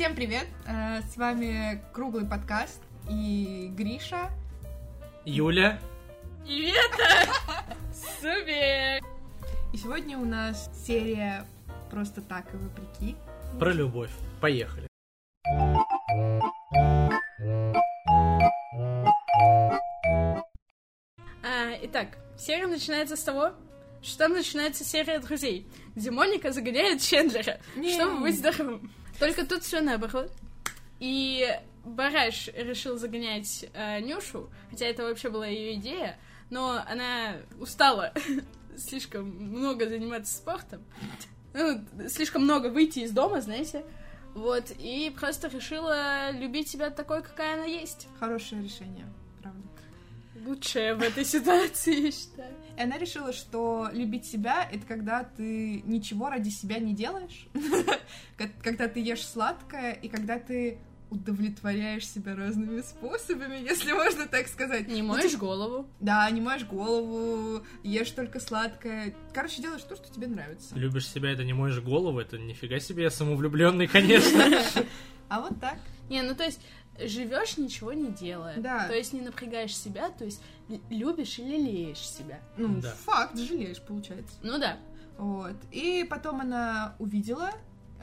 Всем привет! Э, С вами Круглый подкаст и Гриша. Юля. И это супер! И сегодня у нас серия «Просто так и вопреки». Про любовь. Поехали. А, итак, серия начинается с того, что там начинается серия друзей, где Моника загоняет Чендлера, Не. чтобы быть здоровым. Только тут все наоборот. И Бараш решил загонять э, Нюшу, хотя это вообще была ее идея, но она устала слишком много заниматься спортом, ну, слишком много выйти из дома, знаете, вот, и просто решила любить себя такой, какая она есть. Хорошее решение. Лучшее в этой ситуации, я считаю. И она решила, что любить себя — это когда ты ничего ради себя не делаешь, когда ты ешь сладкое, и когда ты удовлетворяешь себя разными способами, если можно так сказать. Не Ну, моешь типа, голову. Да, не моешь голову, ешь только сладкое. Короче, делаешь то, что тебе нравится. Любишь себя, это не моешь голову, это нифига себе я самовлюбленный, конечно. А вот так. Не, ну то есть живешь ничего не делая. Да. То есть не напрягаешь себя, то есть любишь и лелеешь себя. Ну, Да. факт, жалеешь, получается. Ну да. Вот. И потом она увидела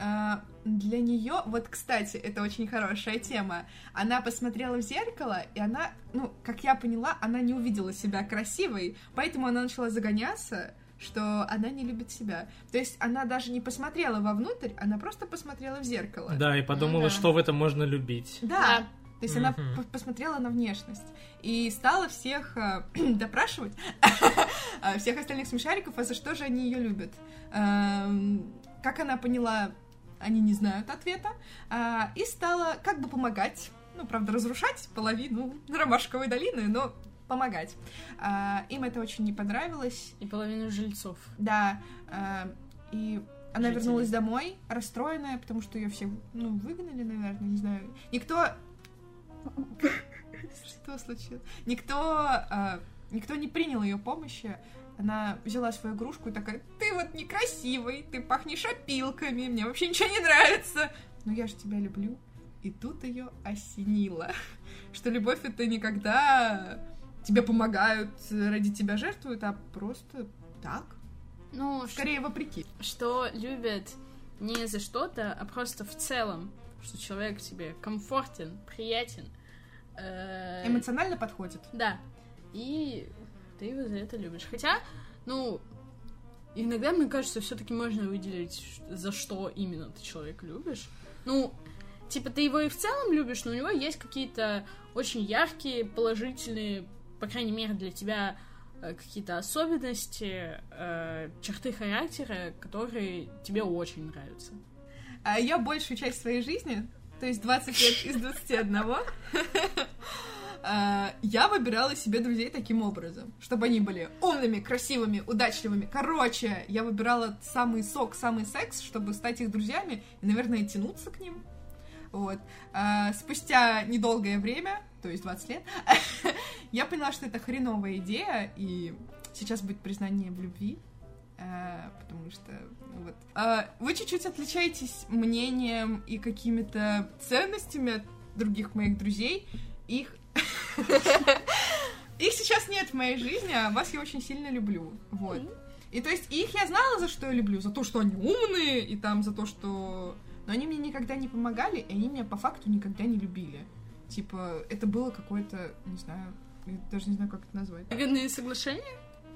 а, для нее, вот, кстати, это очень хорошая тема. Она посмотрела в зеркало, и она, ну, как я поняла, она не увидела себя красивой, поэтому она начала загоняться, что она не любит себя. То есть она даже не посмотрела вовнутрь, она просто посмотрела в зеркало. Да, и подумала, да. что в этом можно любить. Да. То есть она Мгм. по- посмотрела на внешность и стала всех а, допрашивать, всех остальных смешариков, а за что же они ее любят. Эм, Как она поняла, они не знают ответа, а, и стала как бы помогать, ну, правда, разрушать половину Ромашковой долины, но помогать. А, Им это очень не понравилось, И половину жильцов. да, а, и она Жителей. вернулась домой, расстроенная, потому что ее все, ну, выгнали, наверное, не знаю. Никто... Что случилось? Никто... а, Никто не принял ее помощи. Она взяла свою игрушку и такая, ты вот некрасивый, ты пахнешь опилками, мне вообще ничего не нравится. Но я же тебя люблю. И тут ее осенило, что любовь это не когда тебе помогают, ради тебя жертвуют, а просто так. Ну, Скорее вопреки. что любят не за что-то, а просто в целом, что человек тебе комфортен, приятен. э, Эмоционально подходит. Да. И ты его за это любишь. Хотя, ну, иногда, мне кажется, все-таки можно выделить, за что именно ты человека любишь. Ну, типа, ты его и в целом любишь, но у него есть какие-то очень яркие, положительные, по крайней мере, для тебя э, какие-то особенности, э, черты характера, которые тебе очень нравятся. А я большую часть своей жизни, то есть 20 лет из 21, а, я выбирала себе друзей таким образом, чтобы они были умными, красивыми, удачливыми. Короче, я выбирала самый сок, самый секс, чтобы стать их друзьями и, наверное, тянуться к ним. Вот. Спустя недолгое время, то есть 20 лет, я поняла, что это хреновая идея, и сейчас будет признание в любви, а, потому что ну вот. А, вы чуть-чуть отличаетесь мнением и какими-то ценностями от других моих друзей. Их их сейчас нет в моей жизни, а вас я очень сильно люблю. Вот. И то есть их я знала, за что я люблю, за то, что они умные, и там за то, что... Но они мне никогда не помогали, и они меня по факту никогда не любили. Типа, это было какое-то, не знаю, я даже не знаю, как это назвать. Выгодные соглашения?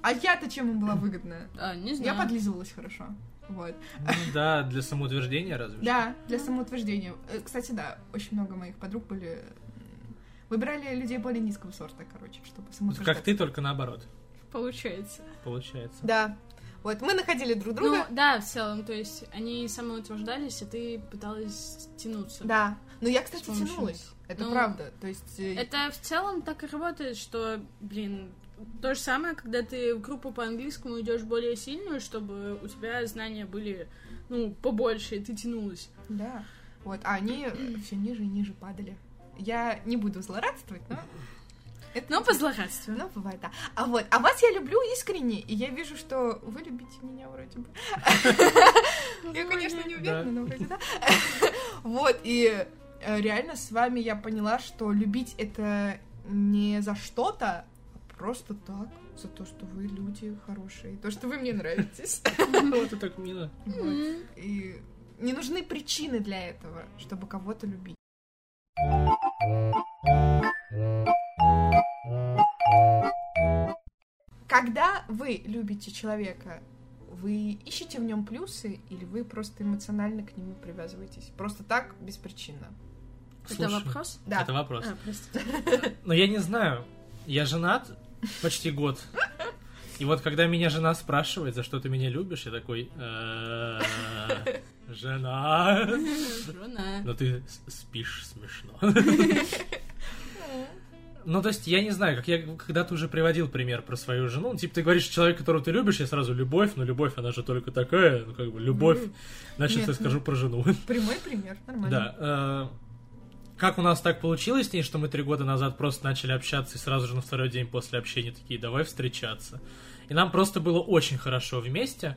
А я-то чем им была выгодна? А, не Я знаю. подлизывалась хорошо. Вот. Ну да, для самоутверждения разве что. Да, для самоутверждения. Э, Кстати, да, очень много моих подруг были... Выбирали людей более низкого сорта, короче, чтобы Вот самоутверждаться. Как ты, только наоборот, Получается. получается. Да. Вот, мы находили друг друга. Ну, да, в целом, то есть они самоутверждались, а ты пыталась тянуться. Да. Но я, кстати, тянулась. Это Ну, правда. То есть... э, Это в целом так и работает, что, блин, то же самое, когда ты в группу по английскому идешь более сильную, чтобы у тебя знания были, ну, побольше, и ты тянулась. Да. Вот, а они все ниже и ниже падали. Я не буду злорадствовать, но... Это Но по злорадству. Ну, бывает, да. А вот, а вас я люблю искренне, и я вижу, что вы любите меня вроде бы. Я, конечно, не уверена, но вроде да. Вот, и реально с вами я поняла, что любить это не за что-то, а просто так, за то, что вы люди хорошие, то, что вы мне нравитесь. Вот это так мило. И не нужны причины для этого, чтобы кого-то любить. Когда вы любите человека, вы ищете в нем плюсы или вы просто эмоционально к нему привязываетесь? Просто так, беспричинно. Это Слушай, вопрос? Да. Это вопрос. А, простите. Но я не знаю. Я женат почти год. И вот когда меня жена спрашивает, за что ты меня любишь, я такой... «Э, Жена. Жена. Но ты спишь смешно. Ну, то есть, я не знаю, как я когда-то уже приводил пример про свою жену. Ну, Типа, ты говоришь, человек, которого ты любишь, я сразу любовь, но любовь, она же только такая, ну, как бы, любовь. Значит, Нет, я ну. скажу про жену. Прямой пример, нормально. Да. Как у нас так получилось с ней, что мы три года назад просто начали общаться и сразу же на второй день после общения такие, давай встречаться. И нам просто было очень хорошо вместе,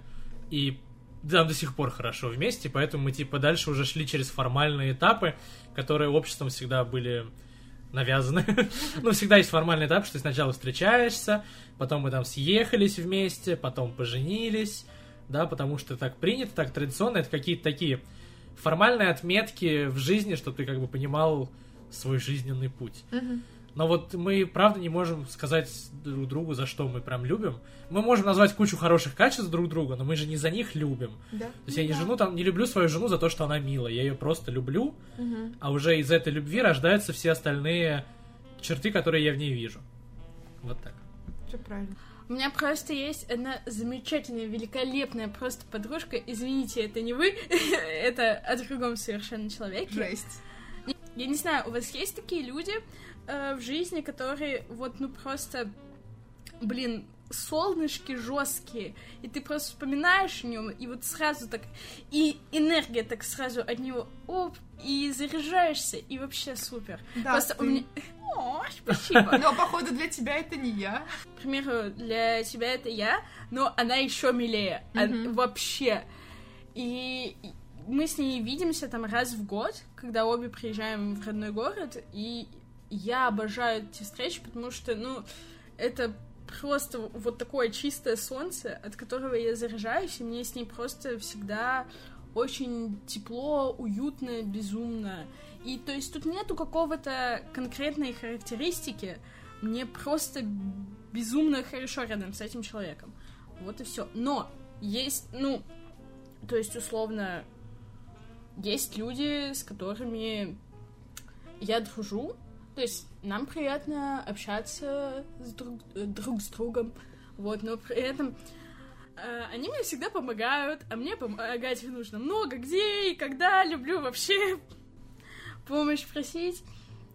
и нам до сих пор хорошо вместе, поэтому мы типа дальше уже шли через формальные этапы, которые обществом всегда были навязаны. ну, всегда есть формальный этап, что ты сначала встречаешься, потом мы там съехались вместе, потом поженились, да, потому что так принято, так традиционно, это какие-то такие формальные отметки в жизни, чтобы ты как бы понимал свой жизненный путь. Мгм. Но вот мы, правда, не можем сказать друг другу, за что мы прям любим. Мы можем назвать кучу хороших качеств друг друга, но мы же не за них любим. Да. То есть я не Да. жену там, не люблю свою жену за то, что она милая. Я ее просто люблю, Мгм. а уже из этой любви рождаются все остальные черты, которые я в ней вижу. Вот так. Всё правильно. У меня просто есть одна замечательная, великолепная просто подружка. Извините, это не вы, это о другом совершенно человеке. Жесть. Я не знаю, у вас есть такие люди э, в жизни, которые вот, ну, просто, блин, солнышки жесткие, и ты просто вспоминаешь о нем, и вот сразу так, и энергия так сразу от него, оп, и заряжаешься, и вообще супер. Да, просто ты- у меня... О, спасибо. Но, походу, для тебя это не я. К примеру, для тебя это я, но она еще милее. А- вообще. И мы с ней видимся там раз в год, когда обе приезжаем в родной город, и я обожаю эти встречи, потому что, ну, это просто вот такое чистое солнце, от которого я заряжаюсь, и мне с ней просто всегда очень тепло, уютно, безумно. И то есть тут нету какого-то конкретной характеристики, мне просто безумно хорошо рядом с этим человеком. Вот и все. Но есть, ну, то есть условно, есть люди, с которыми я дружу, то есть нам приятно общаться с друг, друг с другом, вот, но при этом э, они мне всегда помогают, а мне помогать нужно много, где и когда, люблю вообще помощь просить.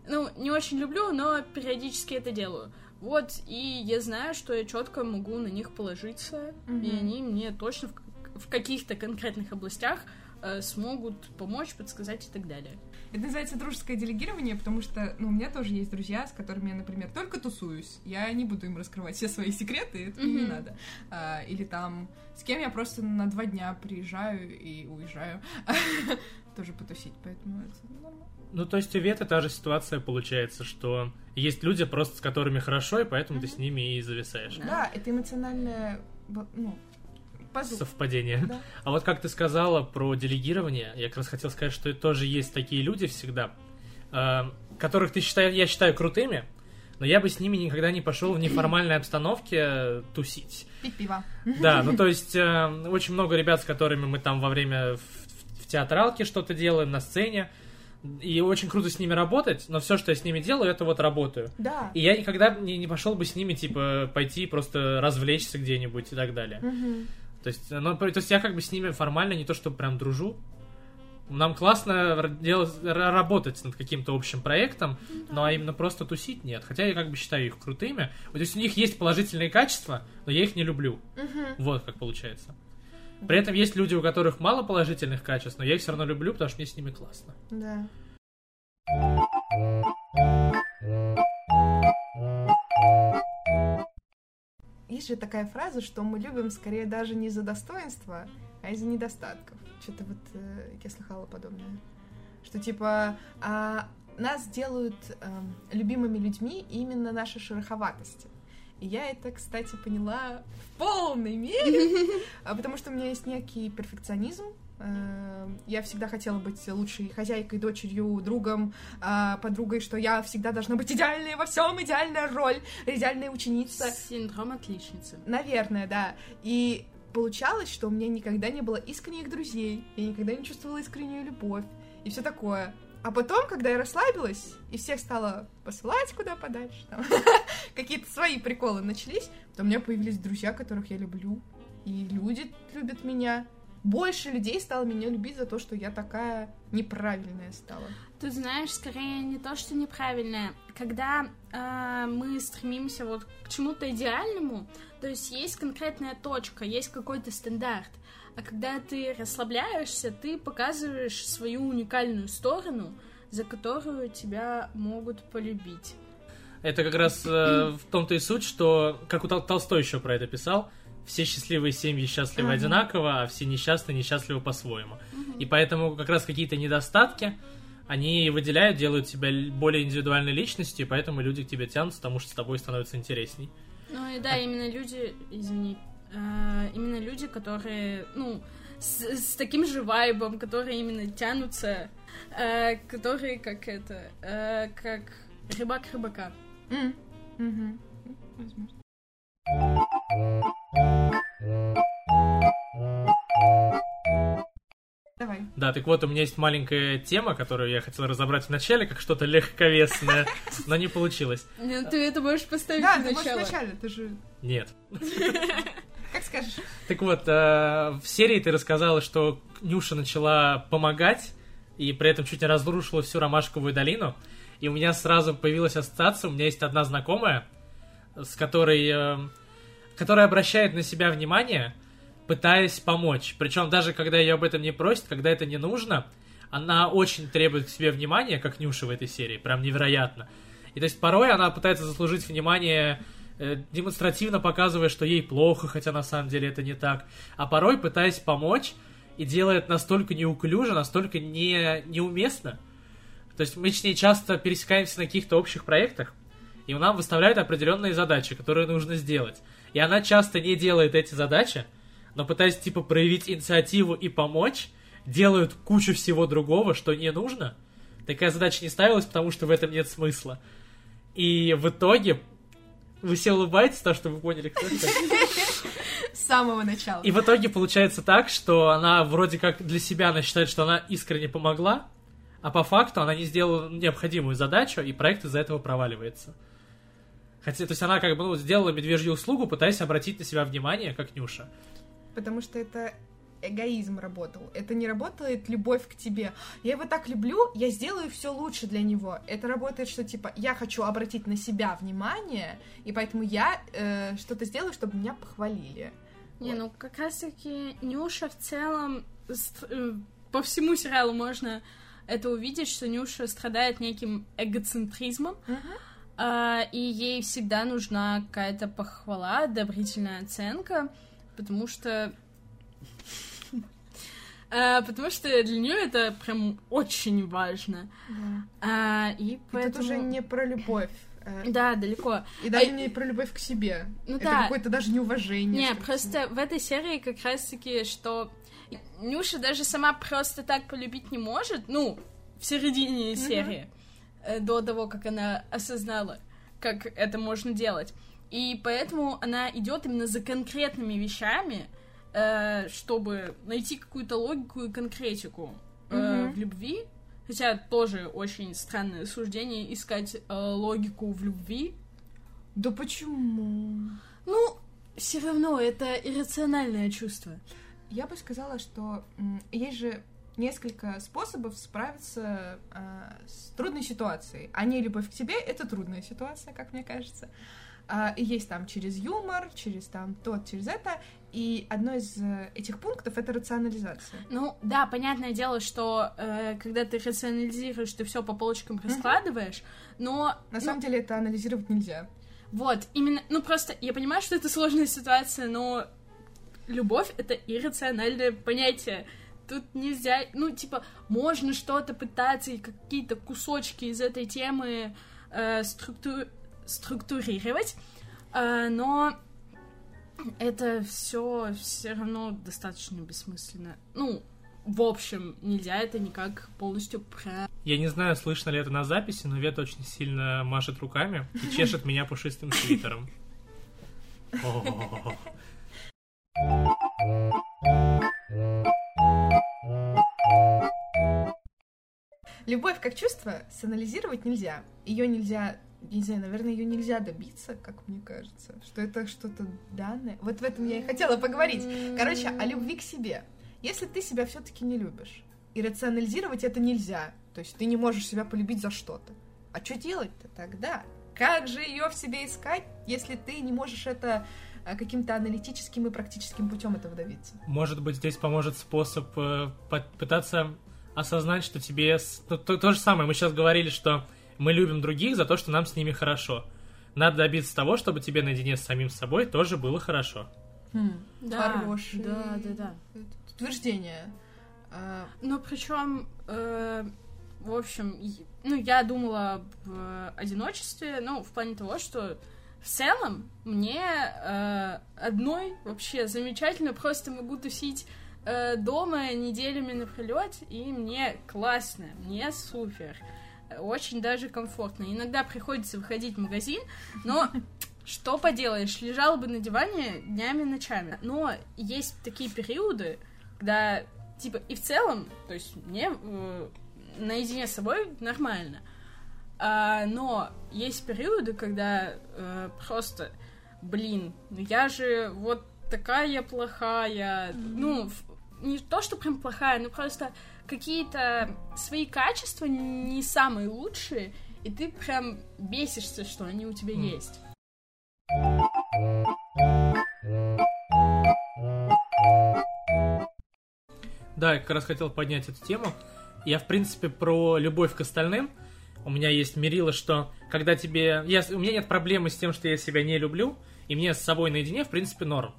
Ну, не очень люблю, но периодически это делаю. Вот, и я знаю, что я четко могу на них положиться, и Мгм. они мне точно в, в каких-то конкретных областях э, смогут помочь, подсказать и так далее. Это называется дружеское делегирование, потому что, ну, у меня тоже есть друзья, с которыми я, например, только тусуюсь. Я не буду им раскрывать все свои секреты, это мне не надо. А, или там, с кем я просто на два дня приезжаю и уезжаю. Тоже потусить, поэтому это нормально. Ну, то есть у Веты та же ситуация получается, что есть люди просто с которыми хорошо, и поэтому ты с ними и зависаешь. Да. Это эмоциональное, ну, позу. Совпадение. Да. А вот как ты сказала про делегирование, я как раз хотел сказать, что тоже есть такие люди всегда, э, которых ты считаешь, я считаю крутыми, но я бы с ними никогда не пошел в неформальной обстановке э, тусить. Пить пиво. Да, ну то есть э, очень много ребят, с которыми мы там во время в, в- театралке что-то делаем, на сцене, и очень круто с ними работать, но все, что я с ними делаю, это вот работаю. Да. И я никогда не, не пошел бы с ними, типа, пойти просто развлечься где-нибудь и так далее. Мгм. То есть, ну, то есть я как бы с ними формально не то, что прям дружу. Нам классно делать, работать над каким-то общим проектом, но а именно просто тусить нет. Хотя я как бы считаю их крутыми. Вот, То есть у них есть положительные качества, но я их не люблю. Мгм. Вот как получается. При этом есть люди, у которых мало положительных качеств, но я их все равно люблю, потому что мне с ними классно. Да. Есть же такая фраза, что мы любим скорее даже не за достоинства, а из-за недостатков. Что-то вот э, я слыхала подобное. Что типа а, нас делают э, любимыми людьми именно наши шероховатости. И я это, кстати, поняла в полной мере, а, потому что у меня есть некий перфекционизм. Э, Я всегда хотела быть лучшей хозяйкой, дочерью, другом, а, подругой, что я всегда должна быть идеальной во всем, идеальная роль, идеальная ученица. Синдром отличницы. Наверное, да. И получалось, что у меня никогда не было искренних друзей, я никогда не чувствовала искреннюю любовь и все такое. А потом, когда я расслабилась, и всех стала посылать куда подальше, там, какие-то свои приколы начались, то у меня появились друзья, которых я люблю, и люди любят меня. Больше людей стало меня любить за то, что я такая неправильная стала. Тут знаешь, скорее не то, что неправильное. Когда э, мы стремимся вот к чему-то идеальному, то есть есть конкретная точка, есть какой-то стандарт. А когда ты расслабляешься, ты показываешь свою уникальную сторону, за которую тебя могут полюбить. Это как раз э, в том-то и суть, что, как у Тол- Толстой еще про это писал, все счастливые семьи счастливы Ага. одинаково, а все несчастные несчастливы по-своему. И поэтому как раз какие-то недостатки, они выделяют, делают тебя более индивидуальной личностью, и поэтому люди к тебе тянутся, потому что с тобой становится интересней. Ну и да, именно люди, извини, э, именно люди, которые, ну, с, с таким же вайбом, которые именно тянутся, э, которые как это, э, как рыбак рыбака. Мгм. Возможно. Давай. Да, так вот, у меня есть маленькая тема, которую я хотел разобрать в начале, как что-то легковесное, но не получилось. Ну, ты это можешь поставить Да, в ты можешь начало. вначале, ты же... Нет. Как скажешь. Так вот, э, в серии ты рассказала, что Нюша начала помогать, и при этом чуть не разрушила всю Ромашковую долину. И у меня сразу появилась ассоциация, у меня есть одна знакомая, с которой, э, которая обращает на себя внимание, пытаясь помочь. Причем даже когда ее об этом не просит, когда это не нужно, она очень требует к себе внимания, как Нюша в этой серии, прям невероятно. И то есть порой она пытается заслужить внимание демонстративно показывая, что ей плохо, хотя на самом деле это не так, а порой пытаясь помочь и делает настолько неуклюже, настолько не, неуместно. То есть мы с ней часто пересекаемся на каких-то общих проектах, и нам выставляют определенные задачи, которые нужно сделать. И она часто не делает эти задачи, но пытаясь типа проявить инициативу и помочь, делают кучу всего другого, что не нужно. Такая задача не ставилась, потому что в этом нет смысла. И в итоге вы все улыбаетесь, то, что вы поняли, кто это. С самого начала. И в итоге получается так, что она вроде как для себя она считает, что она искренне помогла, а по факту она не сделала необходимую задачу, и проект из-за этого проваливается. Хотя, то есть она как бы ну, сделала медвежью услугу, пытаясь обратить на себя внимание, как Нюша. Потому что это эгоизм работал. Это не работает любовь к тебе. Я его так люблю, я сделаю все лучше для него. Это работает, что типа я хочу обратить на себя внимание, и поэтому я э, что-то сделаю, чтобы меня похвалили. Не, Вот. ну как раз-таки Нюша в целом э, по всему сериалу можно это увидеть, что Нюша страдает неким эгоцентризмом, а, и ей всегда нужна какая-то похвала, одобрительная оценка, потому что потому что для нее это прям очень важно. А, и поэтому... тут уже не про любовь. э, Да, далеко. И даже Э, не про любовь к себе. Ну это да. какое-то даже неуважение. Не, что ли, к просто в этой серии как раз-таки, что Нюша даже сама просто так полюбить не может, ну, в середине серии, э, до того, как она осознала, как это можно делать. И поэтому она идет именно за конкретными вещами, э, чтобы найти какую-то логику и конкретику э, в любви. Хотя тоже очень странное суждение искать э, логику в любви. Да почему? Ну, все равно это иррациональное чувство. Я бы сказала, что есть же несколько способов справиться а, с трудной ситуацией. А не любовь к тебе — это трудная ситуация, как мне кажется. И есть там через юмор, через там то, через это. И одно из э, этих пунктов — это рационализация. Ну, да, понятное дело, что э, когда ты рационализируешь, ты все по полочкам раскладываешь, но... На ну, самом деле это анализировать нельзя. Вот, именно, ну просто, я понимаю, что это сложная ситуация, но любовь — это иррациональное понятие. Тут нельзя, ну, типа, можно что-то пытаться и какие-то кусочки из этой темы э, структу... структурировать, э, но это все все равно достаточно бессмысленно. Ну, в общем, нельзя это никак полностью про... Я не знаю, слышно ли это на записи, но Вета очень сильно машет руками и чешет меня пушистым свитером. Любовь как чувство санализировать нельзя. Ее нельзя, не знаю, наверное, ее нельзя добиться, как мне кажется, что это что-то данное. Вот в этом я и хотела поговорить. Короче, о любви к себе. Если ты себя все-таки не любишь, и рационализировать это нельзя, то есть ты не можешь себя полюбить за что-то. А что делать-то тогда? Как же ее в себе искать, если ты не можешь это э, каким-то аналитическим и практическим путем этого добиться? Может быть, здесь поможет способ э, пытаться осознать, что тебе... То, то, то же самое, мы сейчас говорили, что мы любим других за то, что нам с ними хорошо. Надо добиться того, чтобы тебе наедине с самим собой тоже было хорошо. Хм, Да, хороший да, да, да. утверждение. А, Но причем, э, в общем, ну, я думала об э, одиночестве, ну, в плане того, что в целом мне э, одной вообще замечательно, просто могу тусить э, дома неделями напролет, и мне классно, мне супер. Очень даже комфортно. Иногда приходится выходить в магазин, но что поделаешь, лежала бы на диване днями, ночами. Но есть такие периоды, когда, типа, и в целом, то есть мне э, наедине с собой нормально. А, но есть периоды, когда э, просто, блин, ну я же вот такая плохая, ну, в- не то, что прям плохая, но просто какие-то свои качества не самые лучшие, и ты прям бесишься, что они у тебя М. есть. Да, я как раз хотел поднять эту тему. Я, в принципе, про любовь к остальным. У меня есть мерило, что когда тебе... Я... У меня нет проблемы с тем, что я себя не люблю, и мне с собой наедине, в принципе, норм.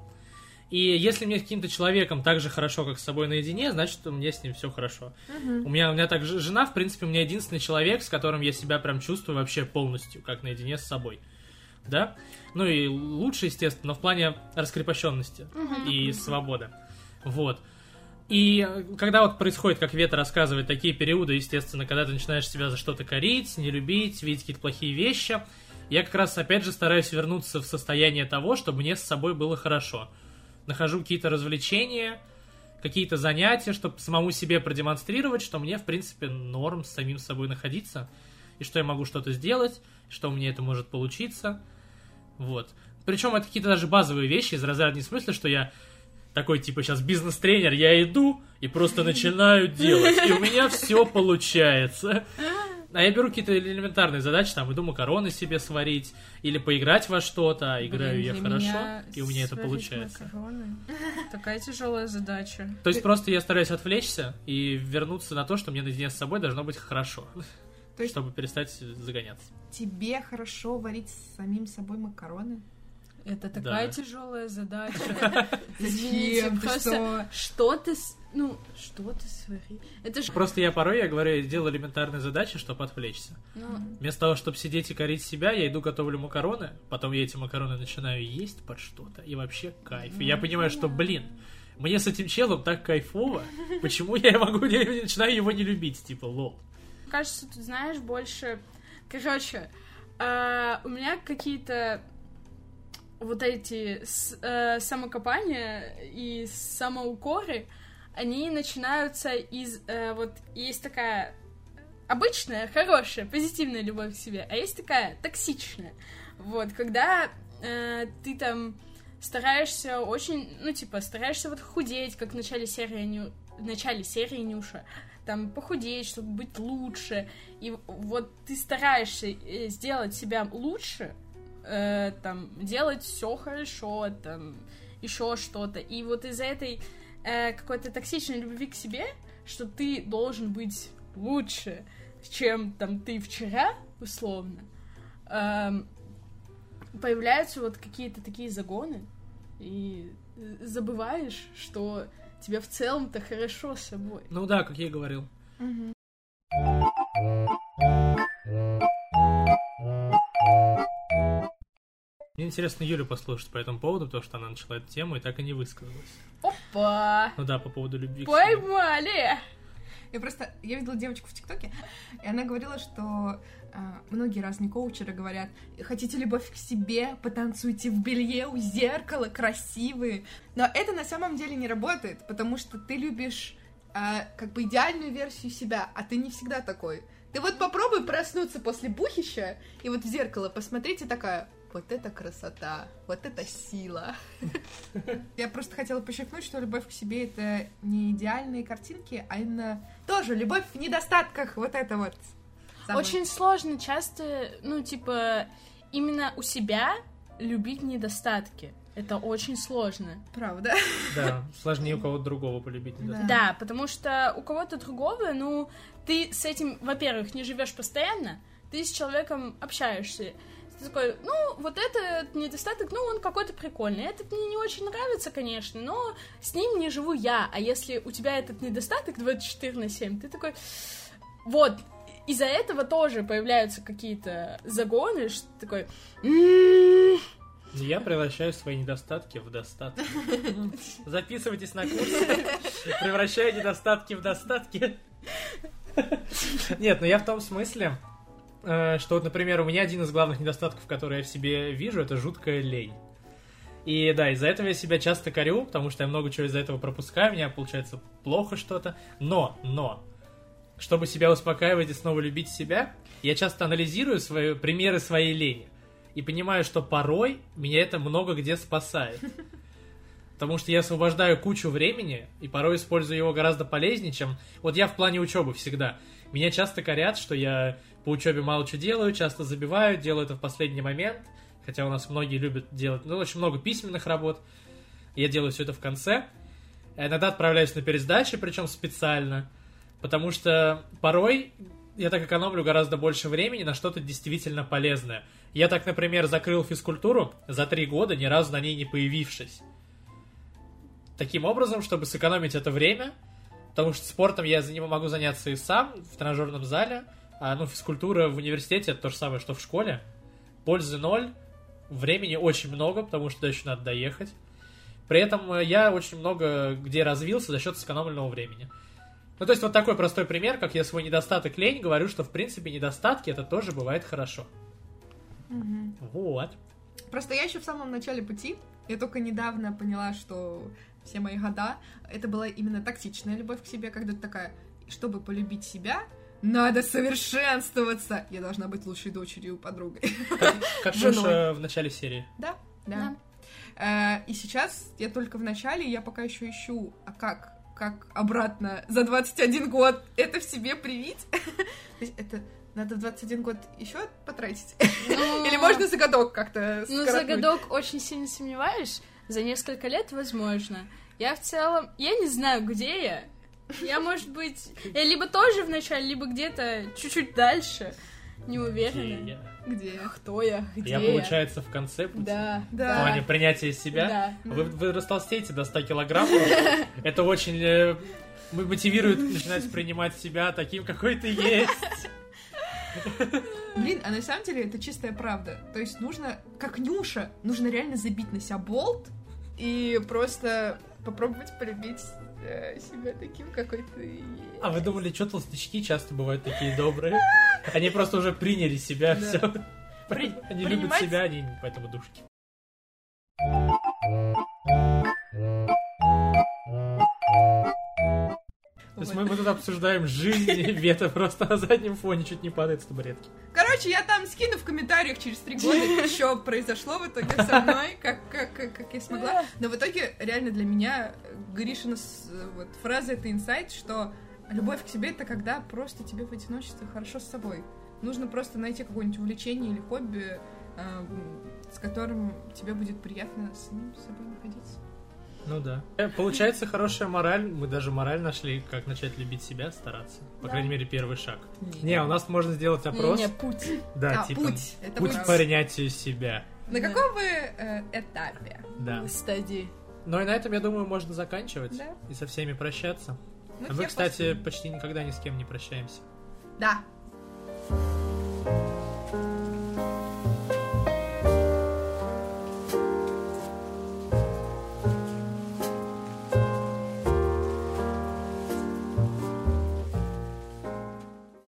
И если мне с каким-то человеком так же хорошо, как с собой наедине, значит, у меня с ним все хорошо. У меня, у меня так же жена, в принципе, у меня единственный человек, с которым я себя прям чувствую вообще полностью, как наедине с собой. Да? Ну и лучше, естественно, но в плане раскрепощенности и свободы. Вот. И когда вот происходит, как Вета рассказывает, такие периоды, естественно, когда ты начинаешь себя за что-то корить, не любить, видеть какие-то плохие вещи, я как раз, опять же, стараюсь вернуться в состояние того, чтобы мне с собой было хорошо. Нахожу какие-то развлечения, какие-то занятия, чтобы самому себе продемонстрировать, что мне, в принципе, норм с самим собой находиться, и что я могу что-то сделать, что у меня это может получиться. Вот. Причем это какие-то даже базовые вещи из разряда не в смысле, что я такой, типа, сейчас бизнес-тренер, я иду и просто начинаю делать, и у меня все получается. А я беру какие-то элементарные задачи, там, иду макароны себе сварить, или поиграть во что-то, а играю Блин, я хорошо, и у меня это получается. макароны Такая тяжелая задача. То есть просто я стараюсь отвлечься и вернуться на то, что мне наедине с собой должно быть хорошо, То есть чтобы перестать загоняться. тебе хорошо варить с самим собой макароны? Это такая Да. тяжелая задача. Зачем? Просто что ты, с- ну, что ты свари? Это же, Просто я порой, я говорю, я делаю элементарные задачи, чтобы отвлечься. ну, Вместо того, чтобы сидеть и корить себя, я иду готовлю макароны, потом я эти макароны начинаю есть под что-то, и вообще кайф. И я понимаю, что, блин, мне с этим челом так кайфово, почему я могу не, начинаю его не любить, типа, лол. кажется, тут знаешь больше. Короче, а, у меня какие-то вот эти с- э, самокопания и самоукоры, они начинаются из э, вот есть такая обычная, хорошая, позитивная любовь к себе, а есть такая токсичная. Вот, когда э, ты там стараешься очень, ну, типа, стараешься вот худеть, как в начале серии, Ню- в начале серии Нюша, там, похудеть, чтобы быть лучше, и вот ты стараешься э, сделать себя лучше, э, там, делать все хорошо, там, еще что-то, и вот из-за этой э, какой-то токсичной любви к себе, что ты должен быть лучше, чем там ты вчера, условно, эм, появляются вот какие-то такие загоны, и забываешь, что тебе в целом-то хорошо с собой. Ну да, как я и говорил. Мгм. Интересно Юлю послушать по этому поводу, потому что она начала эту тему и так и не высказалась. Опа! Ну да, по поводу любви. Поймали! Я просто, я видела девочку в ТикТоке, и она говорила, что а, многие разные коучеры говорят, хотите любовь к себе, потанцуйте в белье у зеркала, красивые. Но это на самом деле не работает, потому что ты любишь а, как бы идеальную версию себя, а ты не всегда такой. Ты вот попробуй проснуться после бухища и вот в зеркало посмотреть и такая, вот это красота, вот это сила. Я просто хотела подчеркнуть, что любовь к себе это не идеальные картинки, а именно тоже любовь в недостатках, вот это вот. самое. Очень сложно часто, ну, типа, именно у себя любить недостатки. Это очень сложно. Правда. Да, сложнее у кого-то другого полюбить. не Да. Да, потому что у кого-то другого, ну, ты с этим, во-первых, не живешь постоянно, ты с человеком общаешься. Ты такой, ну, вот этот недостаток, ну, он какой-то прикольный. Этот мне не очень нравится, конечно, но с ним не живу я. А если у тебя этот недостаток 24 на 7, ты такой, вот, из-за этого тоже появляются какие-то загоны, что ты такой, «М, Я превращаю свои недостатки в достатки. Записывайтесь на курс. Превращаю недостатки в достатки. Нет, ну я в том смысле, что вот, например, у меня один из главных недостатков, которые я в себе вижу, это жуткая лень. И да, из-за этого я себя часто корю, потому что я много чего из-за этого пропускаю, у меня получается плохо что-то. Но, но, чтобы себя успокаивать и снова любить себя, я часто анализирую свои, примеры своей лени. И понимаю, что порой меня это много где спасает. Потому что я освобождаю кучу времени, и порой использую его гораздо полезнее, чем... Вот я в плане учебы всегда. Меня часто корят, что я по учебе мало что делаю, часто забиваю, делаю это в последний момент. Хотя у нас многие любят делать, ну, очень много письменных работ. Я делаю все это в конце. Иногда отправляюсь на пересдачи, причем специально. Потому что порой я так экономлю гораздо больше времени на что-то действительно полезное. Я так, например, закрыл физкультуру за три года, ни разу на ней не появившись. Таким образом, чтобы сэкономить это время, потому что спортом я могу заняться и сам в тренажерном зале, а ну, физкультура в университете это то же самое, что в школе. Пользы ноль, времени очень много, потому что еще надо доехать. При этом э, я очень много где развился за счет сэкономленного времени. Ну, то есть вот такой простой пример, как я свой недостаток лень говорю, что в принципе недостатки это тоже бывает хорошо. Мгм. Вот. Просто я еще в самом начале пути, я только недавно поняла, что все мои года, это была именно токсичная любовь к себе, когда ты такая, чтобы полюбить себя, надо совершенствоваться. Я должна быть лучшей дочерью подругой. Как Женой. э, в начале серии. Да, да. Э, И сейчас я только в начале, я пока еще ищу, а как, как обратно за 21 год это в себе привить? То есть это надо в 21 год еще потратить? Ну, Или можно за годок как-то Ну, за скоротнуть? годок очень сильно сомневаюсь. За несколько лет, возможно. Я в целом... Я не знаю, где я. Я, может быть... Я либо тоже в начале, либо где-то чуть-чуть дальше. Не Где уверена. я? Где? Кто я? Где Я, получается, в конце пути. Да, Да. В плане принятия себя. Да. Вы, вы растолстеете до 100 килограмм. Это очень э, мотивирует начинать принимать себя таким, какой ты есть. Блин, а на самом деле это чистая правда. То есть нужно, как Нюша, нужно реально забить на себя болт и просто попробовать полюбить э, себя таким, какой ты есть. А вы думали, что толстячки часто бывают такие добрые? Они просто уже приняли себя, все. Они любят себя, они поэтому душки. То есть мы, мы тут обсуждаем жизнь, Вета просто на заднем фоне чуть не падает с табуретки. Короче, я там скину в комментариях через три года, что произошло в итоге со мной, как, как, как, как я смогла. Но в итоге, реально для меня, Гришина вот, фраза это инсайт, что любовь к себе это когда просто тебе в одиночестве хорошо с собой. Нужно просто найти какое-нибудь увлечение или хобби, э, с которым тебе будет приятно с самим собой находиться. Ну да. Э, получается хорошая мораль. Мы даже мораль нашли, как начать любить себя, стараться. По да. крайней мере, первый шаг. Не, не у нас можно сделать опрос. Не, не путь. Да, а, типа. Путь. Это путь к принятию себя. На да. каком вы э, этапе? Да. Стадии. Ну и на этом, я думаю, можно заканчивать да. и со всеми прощаться. Мы а мы, кстати, пошли. почти никогда ни с кем не прощаемся. Да. thank you